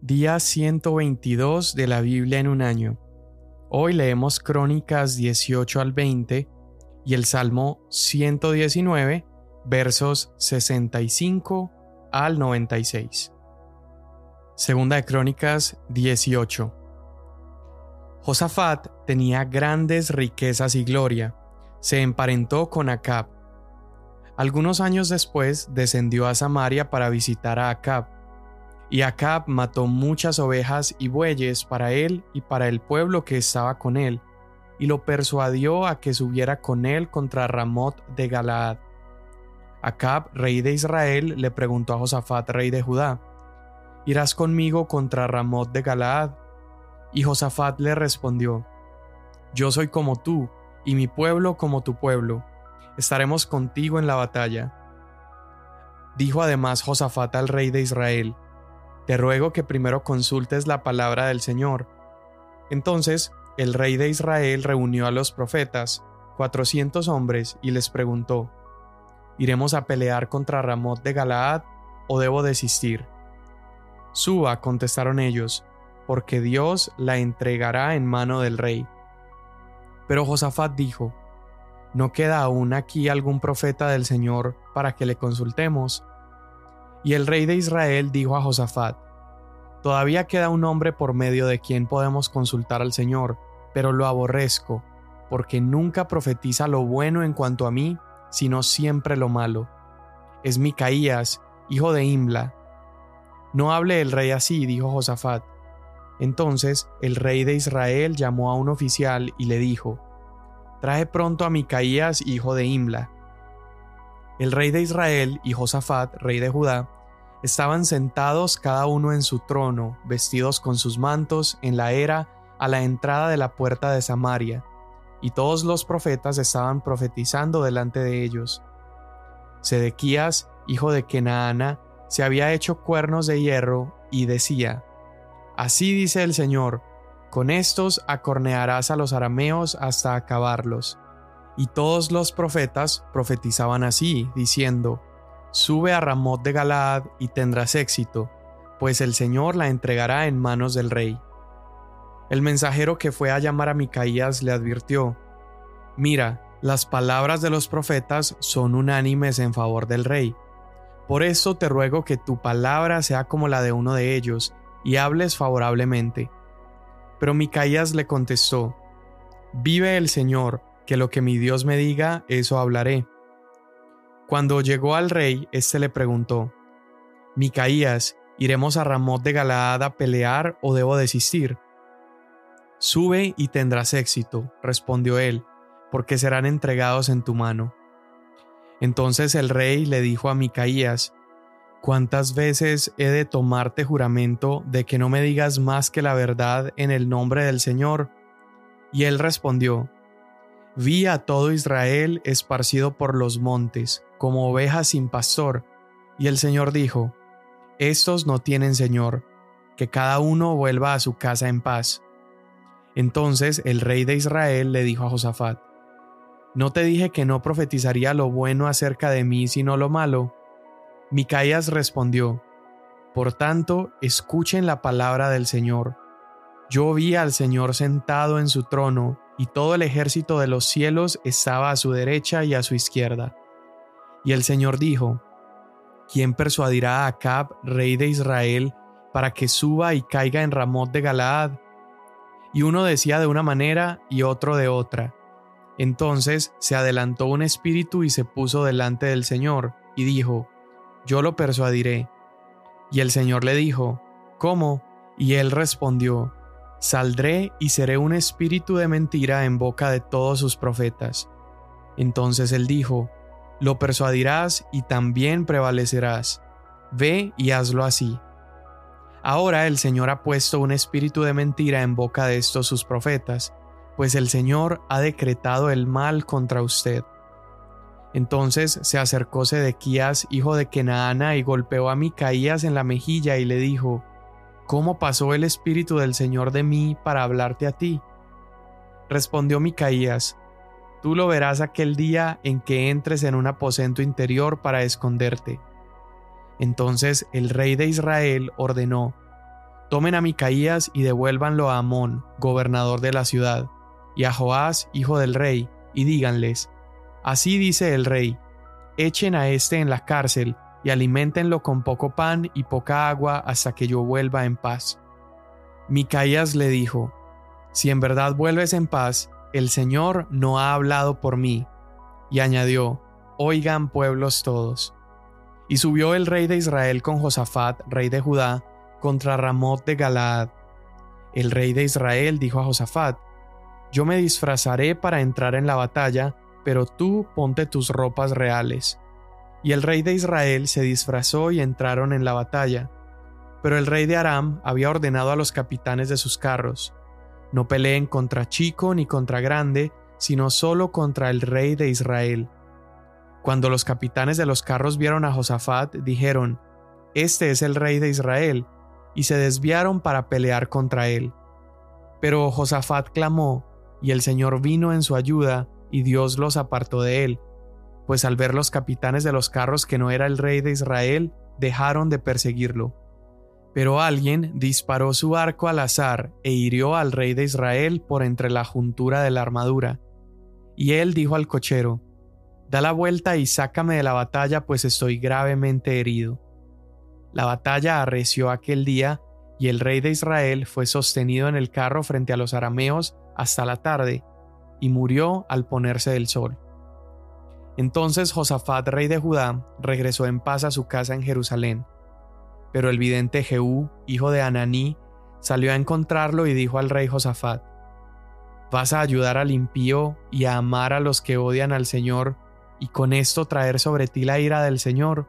Día 122 de la Biblia en un año. Hoy leemos Crónicas 18 al 20 y el Salmo 119, versos 65 al 96. Segunda de Crónicas 18. Josafat tenía grandes riquezas y gloria. Se emparentó con Acab. Algunos años después descendió a Samaria para visitar a Acab y Acab mató muchas ovejas y bueyes para él y para el pueblo que estaba con él, y lo persuadió a que subiera con él contra Ramot de Galaad. Acab, rey de Israel, le preguntó a Josafat, rey de Judá, ¿Irás conmigo contra Ramot de Galaad? Y Josafat le respondió, Yo soy como tú, y mi pueblo como tu pueblo. Estaremos contigo en la batalla. Dijo además Josafat al rey de Israel, te ruego que primero consultes la palabra del Señor. Entonces el rey de Israel reunió a los profetas, cuatrocientos hombres, y les preguntó, ¿Iremos a pelear contra Ramot de Galaad o debo desistir? Suba, contestaron ellos, porque Dios la entregará en mano del rey. Pero Josafat dijo, ¿No queda aún aquí algún profeta del Señor para que le consultemos? Y el rey de Israel dijo a Josafat, Todavía queda un hombre por medio de quien podemos consultar al Señor, pero lo aborrezco, porque nunca profetiza lo bueno en cuanto a mí, sino siempre lo malo. Es Micaías, hijo de Imla. No hable el rey así, dijo Josafat. Entonces el rey de Israel llamó a un oficial y le dijo, Trae pronto a Micaías, hijo de Imla. El rey de Israel y Josafat, rey de Judá, estaban sentados cada uno en su trono, vestidos con sus mantos, en la era a la entrada de la puerta de Samaria, y todos los profetas estaban profetizando delante de ellos. Sedequías, hijo de Kenaana, se había hecho cuernos de hierro y decía, Así dice el Señor, con estos acornearás a los arameos hasta acabarlos. Y todos los profetas profetizaban así, diciendo, Sube a Ramot de Galaad y tendrás éxito, pues el Señor la entregará en manos del rey. El mensajero que fue a llamar a Micaías le advirtió, Mira, las palabras de los profetas son unánimes en favor del rey. Por eso te ruego que tu palabra sea como la de uno de ellos, y hables favorablemente. Pero Micaías le contestó, Vive el Señor, que lo que mi Dios me diga, eso hablaré. Cuando llegó al rey, éste le preguntó, Micaías, ¿iremos a Ramot de Galaad a pelear o debo desistir? Sube y tendrás éxito, respondió él, porque serán entregados en tu mano. Entonces el rey le dijo a Micaías, ¿Cuántas veces he de tomarte juramento de que no me digas más que la verdad en el nombre del Señor? Y él respondió, Vi a todo Israel esparcido por los montes, como ovejas sin pastor. Y el Señor dijo, Estos no tienen Señor, que cada uno vuelva a su casa en paz. Entonces el rey de Israel le dijo a Josafat, ¿No te dije que no profetizaría lo bueno acerca de mí sino lo malo? Micaías respondió, Por tanto, escuchen la palabra del Señor. Yo vi al Señor sentado en su trono y todo el ejército de los cielos estaba a su derecha y a su izquierda. Y el Señor dijo, ¿Quién persuadirá a Acab, rey de Israel, para que suba y caiga en Ramot de Galaad? Y uno decía de una manera y otro de otra. Entonces se adelantó un espíritu y se puso delante del Señor, y dijo, Yo lo persuadiré. Y el Señor le dijo, ¿Cómo? Y él respondió, Saldré y seré un espíritu de mentira en boca de todos sus profetas. Entonces él dijo, Lo persuadirás y también prevalecerás. Ve y hazlo así. Ahora el Señor ha puesto un espíritu de mentira en boca de estos sus profetas, pues el Señor ha decretado el mal contra usted. Entonces se acercó Sedequías, hijo de Kenaana, y golpeó a Micaías en la mejilla y le dijo, ¿Cómo pasó el Espíritu del Señor de mí para hablarte a ti? Respondió Micaías, Tú lo verás aquel día en que entres en un aposento interior para esconderte. Entonces el rey de Israel ordenó, Tomen a Micaías y devuélvanlo a Amón, gobernador de la ciudad, y a Joás, hijo del rey, y díganles, Así dice el rey, echen a éste en la cárcel, y aliméntenlo con poco pan y poca agua hasta que yo vuelva en paz. Micaías le dijo, Si en verdad vuelves en paz, el Señor no ha hablado por mí. Y añadió, Oigan pueblos todos. Y subió el rey de Israel con Josafat, rey de Judá, contra Ramot de Galaad. El rey de Israel dijo a Josafat, Yo me disfrazaré para entrar en la batalla, pero tú ponte tus ropas reales. Y el rey de Israel se disfrazó y entraron en la batalla. Pero el rey de Aram había ordenado a los capitanes de sus carros, No peleen contra chico ni contra grande, sino solo contra el rey de Israel. Cuando los capitanes de los carros vieron a Josafat, dijeron, Este es el rey de Israel, y se desviaron para pelear contra él. Pero Josafat clamó, y el Señor vino en su ayuda, y Dios los apartó de él, pues al ver los capitanes de los carros que no era el rey de Israel, dejaron de perseguirlo. Pero alguien disparó su arco al azar e hirió al rey de Israel por entre la juntura de la armadura. Y él dijo al cochero, Da la vuelta y sácame de la batalla, pues estoy gravemente herido. La batalla arreció aquel día, y el rey de Israel fue sostenido en el carro frente a los arameos hasta la tarde, y murió al ponerse del sol. Entonces Josafat, rey de Judá, regresó en paz a su casa en Jerusalén. Pero el vidente Jehú, hijo de Ananí, salió a encontrarlo y dijo al rey Josafat, ¿Vas a ayudar al impío y a amar a los que odian al Señor, y con esto traer sobre ti la ira del Señor?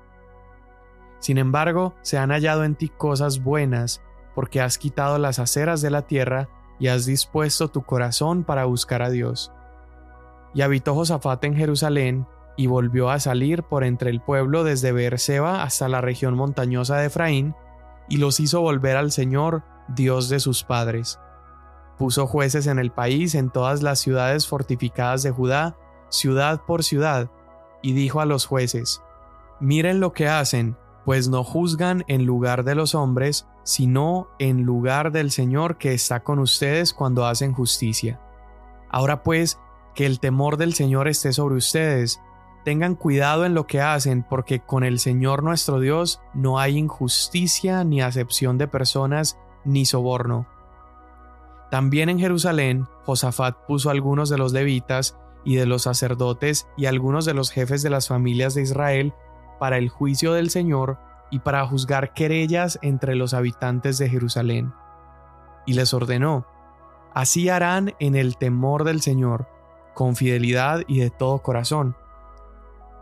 Sin embargo, se han hallado en ti cosas buenas, porque has quitado las aceras de la tierra y has dispuesto tu corazón para buscar a Dios. Y habitó Josafat en Jerusalén, y volvió a salir por entre el pueblo desde Beerseba hasta la región montañosa de Efraín, y los hizo volver al Señor, Dios de sus padres. Puso jueces en el país en todas las ciudades fortificadas de Judá, ciudad por ciudad, y dijo a los jueces, Miren lo que hacen, pues no juzgan en lugar de los hombres, sino en lugar del Señor que está con ustedes cuando hacen justicia. Ahora pues, que el temor del Señor esté sobre ustedes, tengan cuidado en lo que hacen, porque con el Señor nuestro Dios no hay injusticia ni acepción de personas ni soborno. También en Jerusalén, Josafat puso a algunos de los levitas y de los sacerdotes y algunos de los jefes de las familias de Israel para el juicio del Señor y para juzgar querellas entre los habitantes de Jerusalén. Y les ordenó, Así harán en el temor del Señor, con fidelidad y de todo corazón.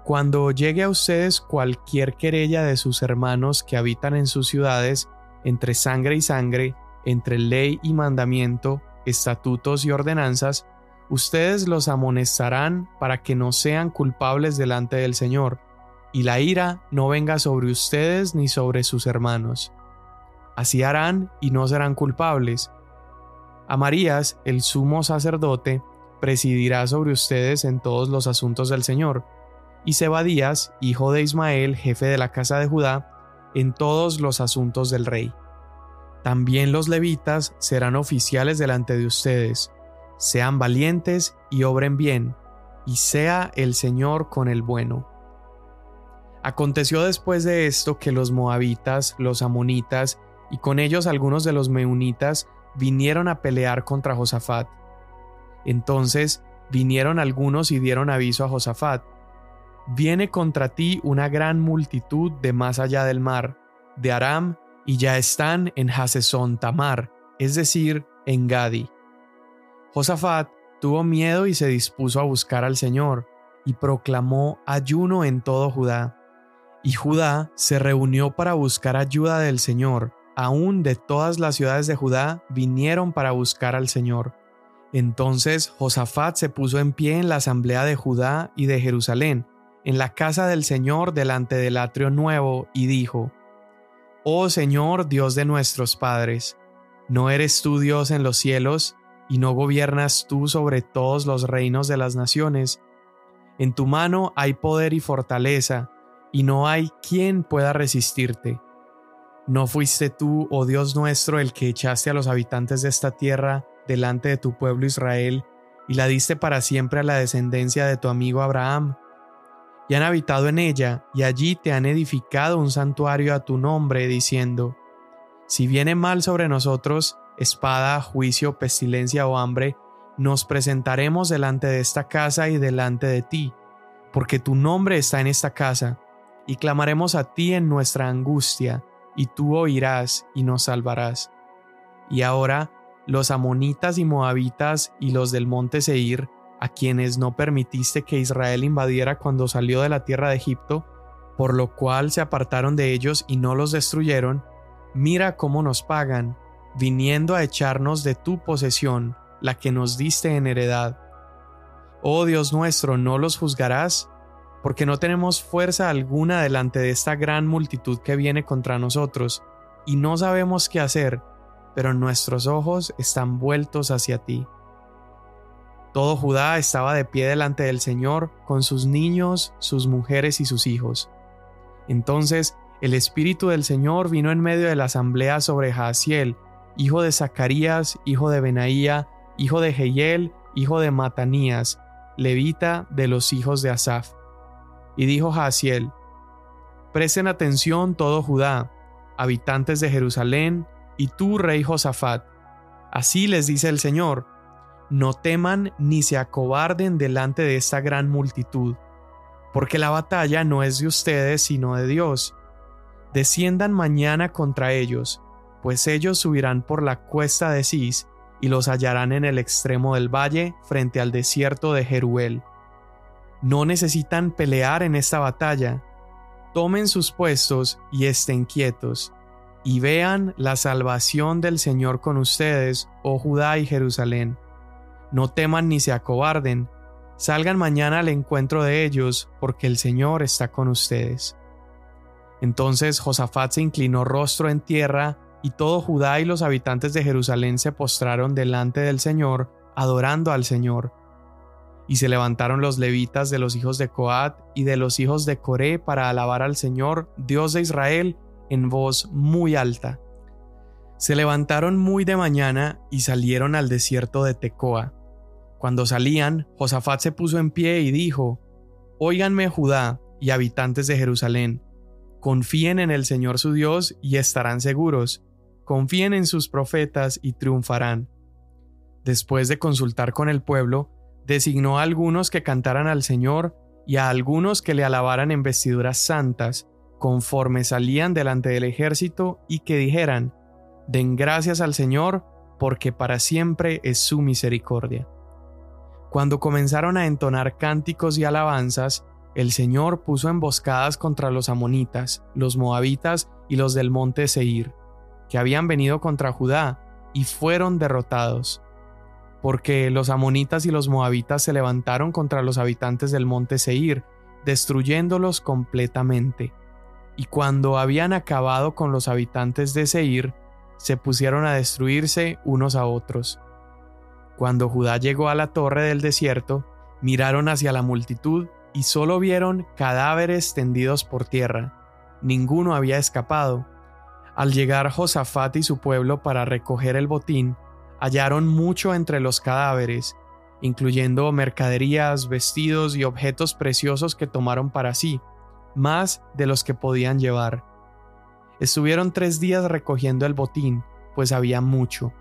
Cuando llegue a ustedes cualquier querella de sus hermanos que habitan en sus ciudades, entre sangre y sangre, entre ley y mandamiento, estatutos y ordenanzas, ustedes los amonestarán para que no sean culpables delante del Señor, y la ira no venga sobre ustedes ni sobre sus hermanos. Así harán y no serán culpables. Amarías, el sumo sacerdote, presidirá sobre ustedes en todos los asuntos del Señor, y Zebadías, hijo de Ismael, jefe de la casa de Judá, en todos los asuntos del rey. También los levitas serán oficiales delante de ustedes. Sean valientes y obren bien, y sea el Señor con el bueno. Aconteció después de esto que los moabitas, los amonitas y con ellos algunos de los meunitas vinieron a pelear contra Josafat. Entonces vinieron algunos y dieron aviso a Josafat. Viene contra ti una gran multitud de más allá del mar, de Aram, y ya están en Hasesón Tamar, es decir, en Gadi. Josafat tuvo miedo y se dispuso a buscar al Señor, y proclamó ayuno en todo Judá. Y Judá se reunió para buscar ayuda del Señor. Aún de todas las ciudades de Judá vinieron para buscar al Señor. Entonces Josafat se puso en pie en la asamblea de Judá y de Jerusalén, en la casa del Señor delante del atrio nuevo, y dijo, Oh Señor Dios de nuestros padres, ¿no eres tú Dios en los cielos, y no gobiernas tú sobre todos los reinos de las naciones? En tu mano hay poder y fortaleza, y no hay quien pueda resistirte. ¿No fuiste tú, oh Dios nuestro, el que echaste a los habitantes de esta tierra delante de tu pueblo Israel y la diste para siempre a la descendencia de tu amigo Abraham? Y han habitado en ella, y allí te han edificado un santuario a tu nombre, diciendo, Si viene mal sobre nosotros, espada, juicio, pestilencia o hambre, nos presentaremos delante de esta casa y delante de ti, porque tu nombre está en esta casa, y clamaremos a ti en nuestra angustia, y tú oirás y nos salvarás. Y ahora, los amonitas y moabitas y los del monte Seir, a quienes no permitiste que Israel invadiera cuando salió de la tierra de Egipto, por lo cual se apartaron de ellos y no los destruyeron, mira cómo nos pagan, viniendo a echarnos de tu posesión, la que nos diste en heredad. Oh Dios nuestro, ¿no los juzgarás? Porque no tenemos fuerza alguna delante de esta gran multitud que viene contra nosotros, y no sabemos qué hacer, pero nuestros ojos están vueltos hacia ti. Todo Judá estaba de pie delante del Señor, con sus niños, sus mujeres y sus hijos. Entonces el Espíritu del Señor vino en medio de la asamblea sobre Jaasiel, hijo de Zacarías, hijo de Benaía, hijo de Jehiel, hijo de Matanías, levita de los hijos de Asaf. Y dijo Jaasiel, Presten atención todo Judá, habitantes de Jerusalén, y tú, rey Josafat. Así les dice el Señor, no teman ni se acobarden delante de esta gran multitud, porque la batalla no es de ustedes sino de Dios. Desciendan mañana contra ellos, pues ellos subirán por la cuesta de Cis y los hallarán en el extremo del valle frente al desierto de Jeruel. No necesitan pelear en esta batalla. Tomen sus puestos y estén quietos y vean la salvación del Señor con ustedes, oh Judá y Jerusalén. No teman ni se acobarden, salgan mañana al encuentro de ellos, porque el Señor está con ustedes. Entonces Josafat se inclinó rostro en tierra, y todo Judá y los habitantes de Jerusalén se postraron delante del Señor, adorando al Señor. Y se levantaron los levitas de los hijos de Coat y de los hijos de Coré para alabar al Señor, Dios de Israel, en voz muy alta. Se levantaron muy de mañana y salieron al desierto de Tecoa. Cuando salían, Josafat se puso en pie y dijo, Óiganme Judá y habitantes de Jerusalén, confíen en el Señor su Dios y estarán seguros, confíen en sus profetas y triunfarán. Después de consultar con el pueblo, designó a algunos que cantaran al Señor y a algunos que le alabaran en vestiduras santas, conforme salían delante del ejército y que dijeran, Den gracias al Señor, porque para siempre es su misericordia. Cuando comenzaron a entonar cánticos y alabanzas, el Señor puso emboscadas contra los amonitas, los moabitas y los del monte Seir, que habían venido contra Judá, y fueron derrotados. Porque los amonitas y los moabitas se levantaron contra los habitantes del monte Seir, destruyéndolos completamente y cuando habían acabado con los habitantes de Seir, se pusieron a destruirse unos a otros. Cuando Judá llegó a la torre del desierto, miraron hacia la multitud y solo vieron cadáveres tendidos por tierra. Ninguno había escapado. Al llegar Josafat y su pueblo para recoger el botín, hallaron mucho entre los cadáveres, incluyendo mercaderías, vestidos y objetos preciosos que tomaron para sí más de los que podían llevar. Estuvieron tres días recogiendo el botín, pues había mucho.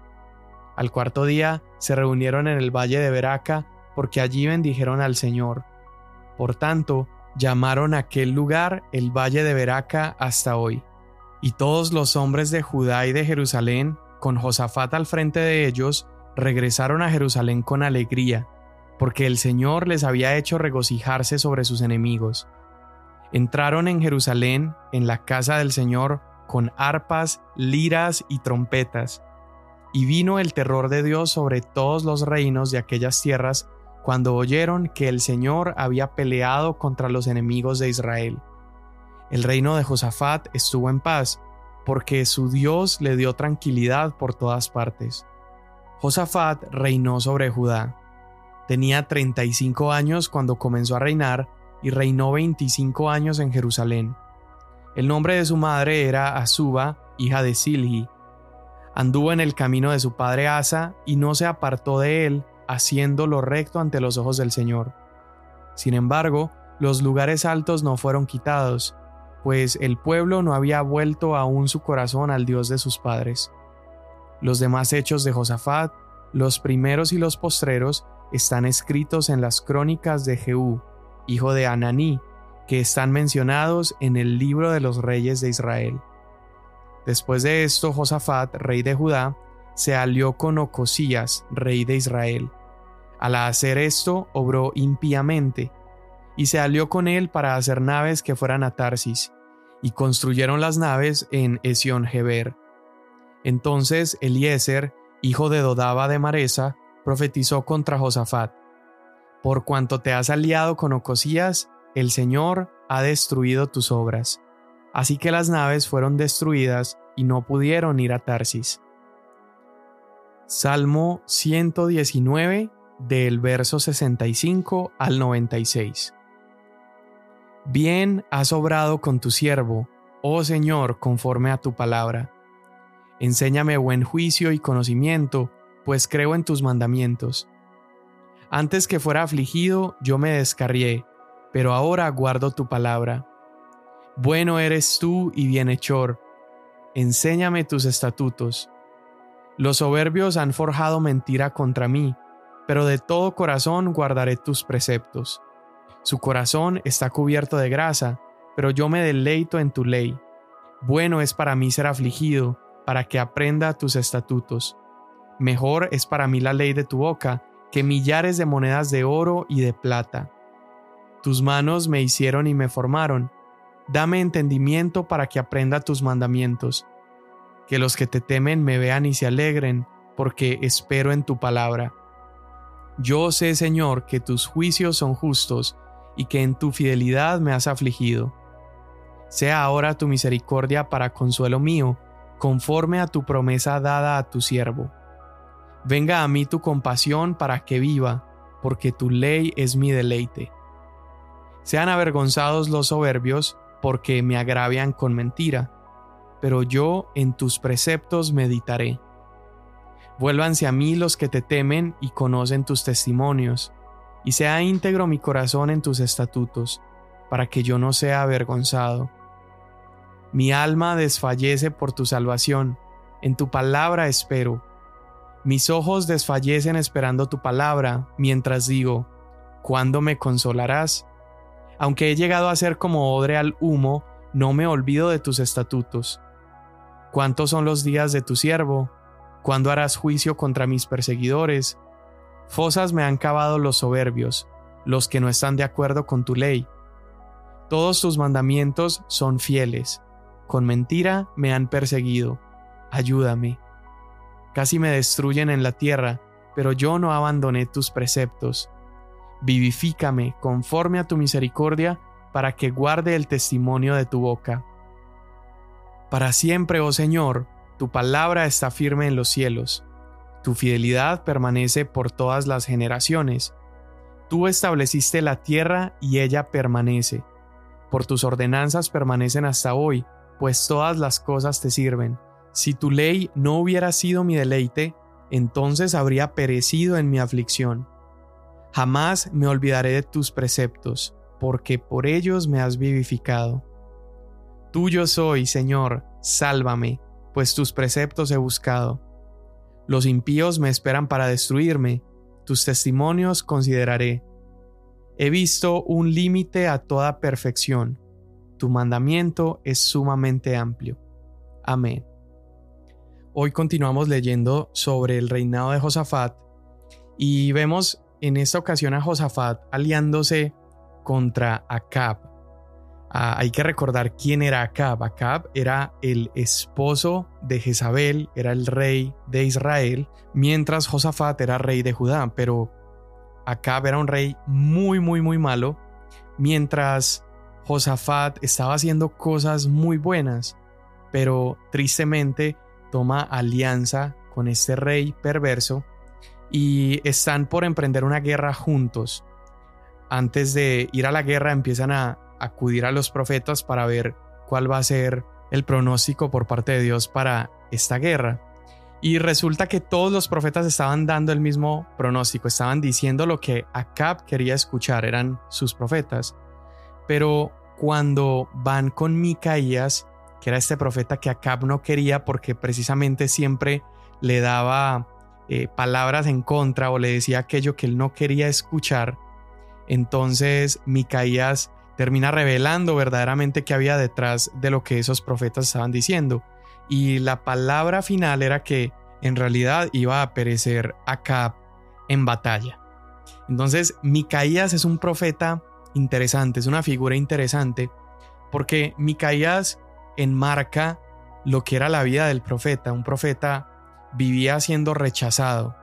Al cuarto día se reunieron en el valle de Beraca, porque allí bendijeron al Señor. Por tanto, llamaron aquel lugar el valle de Beraca hasta hoy. Y todos los hombres de Judá y de Jerusalén, con Josafat al frente de ellos, regresaron a Jerusalén con alegría, porque el Señor les había hecho regocijarse sobre sus enemigos. Entraron en Jerusalén, en la casa del Señor, con arpas, liras y trompetas. Y vino el terror de Dios sobre todos los reinos de aquellas tierras cuando oyeron que el Señor había peleado contra los enemigos de Israel. El reino de Josafat estuvo en paz, porque su Dios le dio tranquilidad por todas partes. Josafat reinó sobre Judá. Tenía 35 años cuando comenzó a reinar y reinó 25 años en Jerusalén. El nombre de su madre era Azuba, hija de Silhi. Anduvo en el camino de su padre Asa y no se apartó de él, haciendo lo recto ante los ojos del Señor. Sin embargo, los lugares altos no fueron quitados, pues el pueblo no había vuelto aún su corazón al Dios de sus padres. Los demás hechos de Josafat, los primeros y los postreros, están escritos en las crónicas de Jehú, hijo de Ananí, que están mencionados en el libro de los reyes de Israel. Después de esto, Josafat, rey de Judá, se alió con Ocosías, rey de Israel. Al hacer esto, obró impíamente, y se alió con él para hacer naves que fueran a Tarsis, y construyeron las naves en Esión-Geber. Entonces Eliezer, hijo de Dodaba de Maresa, profetizó contra Josafat. Por cuanto te has aliado con Ocosías, el Señor ha destruido tus obras. Así que las naves fueron destruidas y no pudieron ir a Tarsis. Salmo 119 del verso 65 al 96. Bien has obrado con tu siervo, oh Señor, conforme a tu palabra. Enséñame buen juicio y conocimiento, pues creo en tus mandamientos. Antes que fuera afligido, yo me descarrié, pero ahora guardo tu palabra. Bueno eres tú y bienhechor, enséñame tus estatutos. Los soberbios han forjado mentira contra mí, pero de todo corazón guardaré tus preceptos. Su corazón está cubierto de grasa, pero yo me deleito en tu ley. Bueno es para mí ser afligido, para que aprenda tus estatutos. Mejor es para mí la ley de tu boca que millares de monedas de oro y de plata. Tus manos me hicieron y me formaron. Dame entendimiento para que aprenda tus mandamientos. Que los que te temen me vean y se alegren, porque espero en tu palabra. Yo sé, Señor, que tus juicios son justos y que en tu fidelidad me has afligido. Sea ahora tu misericordia para consuelo mío, conforme a tu promesa dada a tu siervo. Venga a mí tu compasión para que viva, porque tu ley es mi deleite. Sean avergonzados los soberbios, porque me agravian con mentira, pero yo en tus preceptos meditaré. Vuélvanse a mí los que te temen y conocen tus testimonios y sea íntegro mi corazón en tus estatutos, para que yo no sea avergonzado. Mi alma desfallece por tu salvación, en tu palabra espero. Mis ojos desfallecen esperando tu palabra, mientras digo, ¿cuándo me consolarás? Aunque he llegado a ser como odre al humo, no me olvido de tus estatutos. ¿Cuántos son los días de tu siervo? ¿Cuándo harás juicio contra mis perseguidores? Fosas me han cavado los soberbios, los que no están de acuerdo con tu ley. Todos tus mandamientos son fieles. Con mentira me han perseguido. Ayúdame. Casi me destruyen en la tierra, pero yo no abandoné tus preceptos. Vivifícame conforme a tu misericordia, para que guarde el testimonio de tu boca. Para siempre, oh Señor, tu palabra está firme en los cielos. Tu fidelidad permanece por todas las generaciones. Tú estableciste la tierra y ella permanece. Por tus ordenanzas permanecen hasta hoy, pues todas las cosas te sirven. Si tu ley no hubiera sido mi deleite, entonces habría perecido en mi aflicción. Jamás me olvidaré de tus preceptos, porque por ellos me has vivificado. Tuyo soy, Señor, sálvame, pues tus preceptos he buscado. Los impíos me esperan para destruirme, tus testimonios consideraré. He visto un límite a toda perfección, tu mandamiento es sumamente amplio. Amén. Hoy continuamos leyendo sobre el reinado de Josafat y vemos en esta ocasión a Josafat aliándose contra Acab. Ah, hay que recordar quién era Acab. Acab era el esposo de Jezabel, era el rey de Israel, mientras Josafat era rey de Judá. Pero Acab era un rey muy, muy, muy malo, mientras Josafat estaba haciendo cosas muy buenas, pero tristemente toma alianza con este rey perverso y están por emprender una guerra juntos. Antes de ir a la guerra empiezan a acudir a los profetas para ver cuál va a ser el pronóstico por parte de Dios para esta guerra. Y resulta que todos los profetas estaban dando el mismo pronóstico, estaban diciendo lo que Acab quería escuchar, eran sus profetas. Pero cuando van con Micaías, que era este profeta que Acab no quería porque precisamente siempre le daba eh, palabras en contra o le decía aquello que él no quería escuchar, entonces Micaías termina revelando verdaderamente qué había detrás de lo que esos profetas estaban diciendo. Y la palabra final era que en realidad iba a perecer Acab en batalla. Entonces Micaías es un profeta interesante, es una figura interesante, porque Micaías enmarca lo que era la vida del profeta. Un profeta vivía siendo rechazado.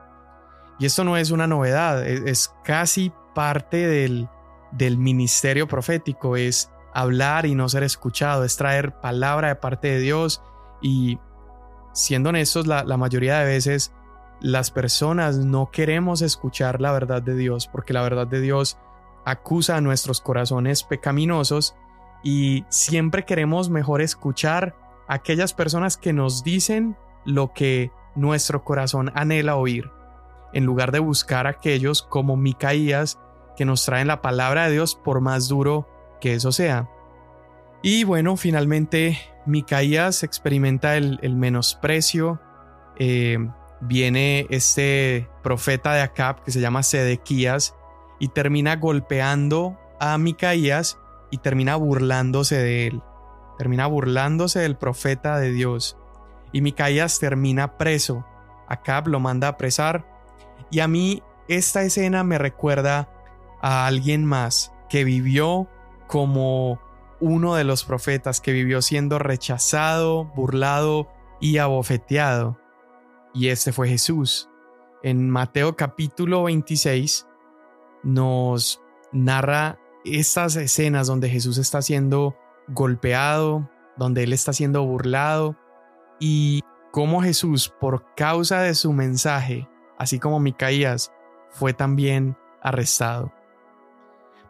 Y esto no es una novedad, es, casi parte del, del ministerio profético, es hablar y no ser escuchado, es traer palabra de parte de Dios y siendo honestos, la, la, mayoría de veces las personas no queremos escuchar la verdad de Dios porque la verdad de Dios acusa a nuestros corazones pecaminosos y siempre queremos mejor escuchar a aquellas personas que nos dicen lo que nuestro corazón anhela oír, en lugar de buscar a aquellos como Micaías que nos traen la palabra de Dios por más duro que eso sea. Y bueno, finalmente Micaías experimenta el, menosprecio. Eh, viene este profeta de Acab que se llama Sedequías y termina golpeando a Micaías y termina burlándose de él. Termina burlándose del profeta de Dios y Micaías termina preso. Acab lo manda a apresar y a mí esta escena me recuerda a alguien más que vivió como uno de los profetas, que vivió siendo rechazado, burlado y abofeteado. Y este fue Jesús. En Mateo capítulo 26 nos narra estas escenas donde Jesús está siendo golpeado, donde él está siendo burlado, y cómo Jesús, por causa de su mensaje, así como Micaías, fue también arrestado.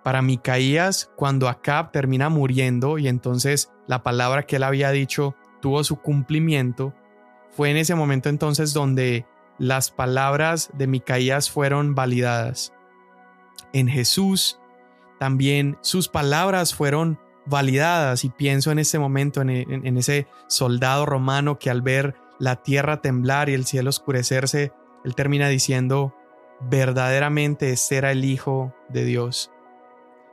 Para Micaías, cuando Acab termina muriendo y entonces la palabra que él había dicho tuvo su cumplimiento, fue en ese momento entonces donde las palabras de Micaías fueron validadas. En Jesús también sus palabras fueron validadas y pienso en ese momento, en, ese soldado romano que al ver la tierra temblar y el cielo oscurecerse, él termina diciendo, verdaderamente este era el Hijo de Dios.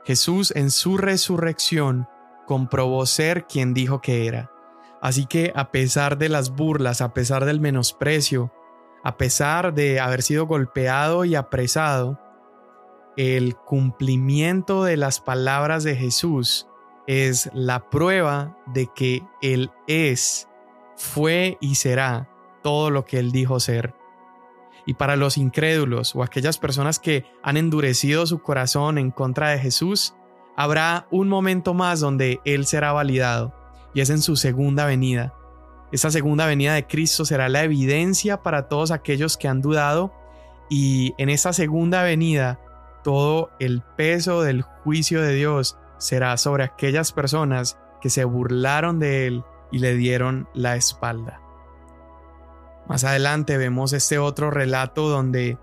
Jesús en su resurrección comprobó ser quien dijo que era. Así que a pesar de las burlas, a pesar del menosprecio, a pesar de haber sido golpeado y apresado, el cumplimiento de las palabras de Jesús es la prueba de que Él es, fue y será todo lo que Él dijo ser. Y para los incrédulos o aquellas personas que han endurecido su corazón en contra de Jesús, habrá un momento más donde Él será validado, y es en su segunda venida. Esa segunda venida de Cristo será la evidencia para todos aquellos que han dudado, y en esa segunda venida todo el peso del juicio de Dios será sobre aquellas personas que se burlaron de él y le dieron la espalda. Más adelante vemos este otro relato donde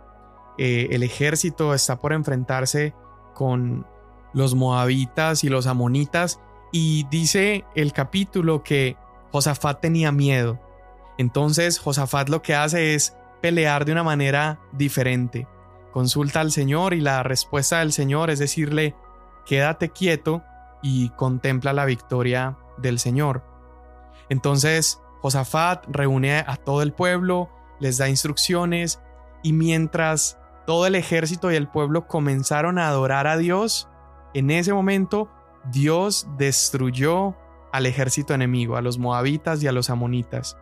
eh, el ejército está por enfrentarse con los moabitas y los amonitas y dice el capítulo que Josafat tenía miedo. Entonces Josafat lo que hace es pelear de una manera diferente. Consulta al Señor y la respuesta del Señor es decirle, quédate quieto y contempla la victoria del Señor. Entonces Josafat reúne a todo el pueblo, les da instrucciones y mientras todo el ejército y el pueblo comenzaron a adorar a Dios, en ese momento Dios destruyó al ejército enemigo, a los moabitas y a los amonitas.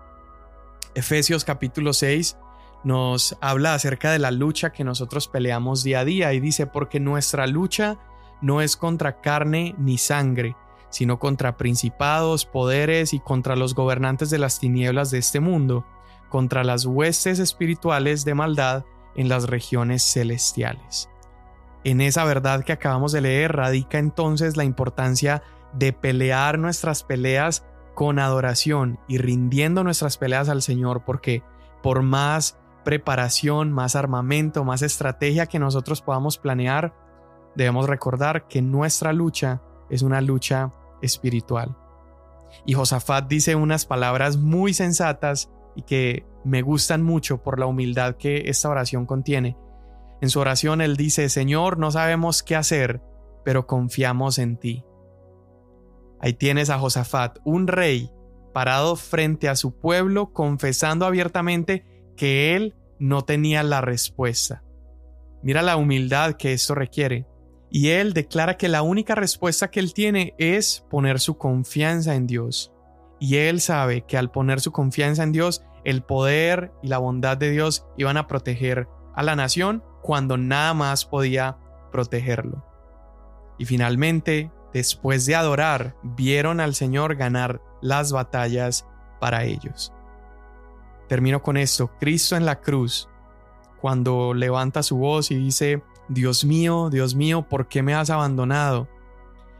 Efesios capítulo 6 nos habla acerca de la lucha que nosotros peleamos día a día y dice, porque nuestra lucha no es contra carne ni sangre, sino contra principados, poderes y contra los gobernantes de las tinieblas de este mundo, contra las huestes espirituales de maldad en las regiones celestiales. En esa verdad que acabamos de leer radica entonces la importancia de pelear nuestras peleas con adoración y rindiendo nuestras peleas al Señor, porque por más preparación, más armamento, más estrategia que nosotros podamos planear, debemos recordar que nuestra lucha es una lucha espiritual. Y Josafat dice unas palabras muy sensatas y que me gustan mucho por la humildad que esta oración contiene. En su oración él dice, Señor, no sabemos qué hacer, pero confiamos en ti. Ahí tienes a Josafat, un rey, parado frente a su pueblo, confesando abiertamente que él no tenía la respuesta. Mira la humildad que esto requiere. Y él declara que la única respuesta que él tiene es poner su confianza en Dios. Y él sabe que al poner su confianza en Dios, el poder y la bondad de Dios iban a proteger a la nación cuando nada más podía protegerlo. Y finalmente, después de adorar, vieron al Señor ganar las batallas para ellos. Termino con esto. Cristo en la cruz, cuando levanta su voz y dice, Dios mío, Dios mío, ¿por qué me has abandonado?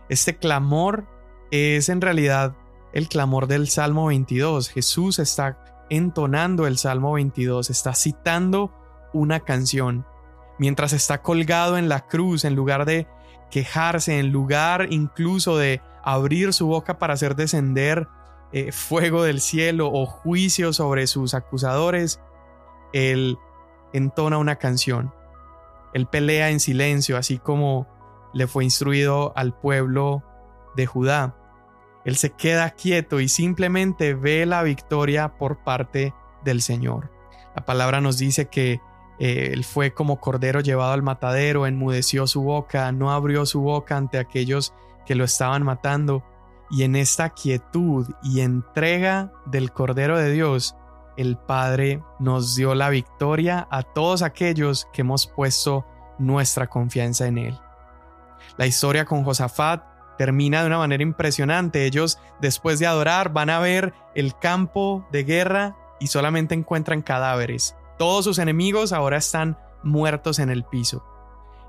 Este clamor es en realidad el clamor del Salmo 22. Jesús está entonando el Salmo 22, está citando una canción. Mientras está colgado en la cruz, en lugar de quejarse, en lugar incluso de abrir su boca para hacer descender eh, fuego del cielo o juicio sobre sus acusadores, él entona una canción. Él pelea en silencio, así como le fue instruido al pueblo de Judá. Él se queda quieto y simplemente ve la victoria por parte del Señor. La palabra nos dice que eh, él fue como cordero llevado al matadero, enmudeció su boca, no abrió su boca ante aquellos que lo estaban matando. Y en esta quietud y entrega del Cordero de Dios, el Padre nos dio la victoria a todos aquellos que hemos puesto nuestra confianza en Él. La historia con Josafat termina de una manera impresionante. Ellos, después de adorar, van a ver el campo de guerra y solamente encuentran cadáveres. Todos sus enemigos ahora están muertos en el piso.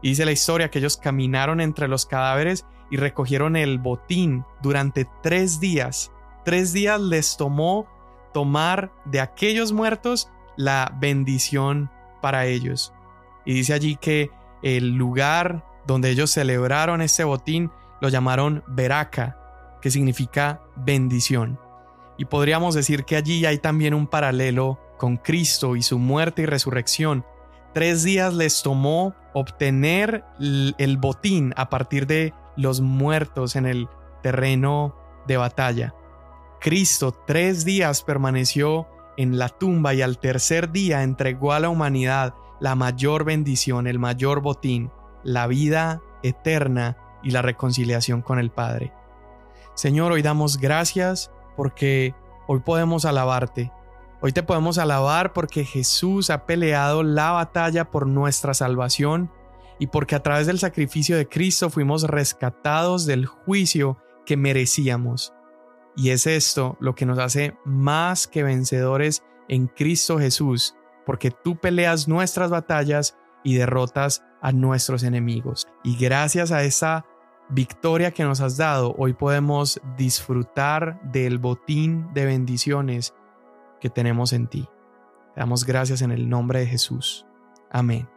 Y dice la historia que ellos caminaron entre los cadáveres y recogieron el botín durante tres días. Tres días les tomó tomar de aquellos muertos la bendición para ellos. Y dice allí que el lugar donde ellos celebraron ese botín lo llamaron Beraca, que significa bendición. Y podríamos decir que allí hay también un paralelo con Cristo y su muerte y resurrección. Tres días les tomó obtener el botín a partir de los muertos en el terreno de batalla. Cristo tres días permaneció en la tumba y al tercer día entregó a la humanidad la mayor bendición, el mayor botín, la vida eterna y la reconciliación con el Padre. Señor, hoy damos gracias porque hoy podemos alabarte. Hoy te podemos alabar porque Jesús ha peleado la batalla por nuestra salvación y porque a través del sacrificio de Cristo fuimos rescatados del juicio que merecíamos. Y es esto lo que nos hace más que vencedores en Cristo Jesús, porque tú peleas nuestras batallas y derrotas a nuestros enemigos. Y gracias a esa victoria que nos has dado, hoy podemos disfrutar del botín de bendiciones que tenemos en ti. Te damos gracias en el nombre de Jesús. Amén.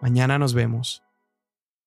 Mañana nos vemos.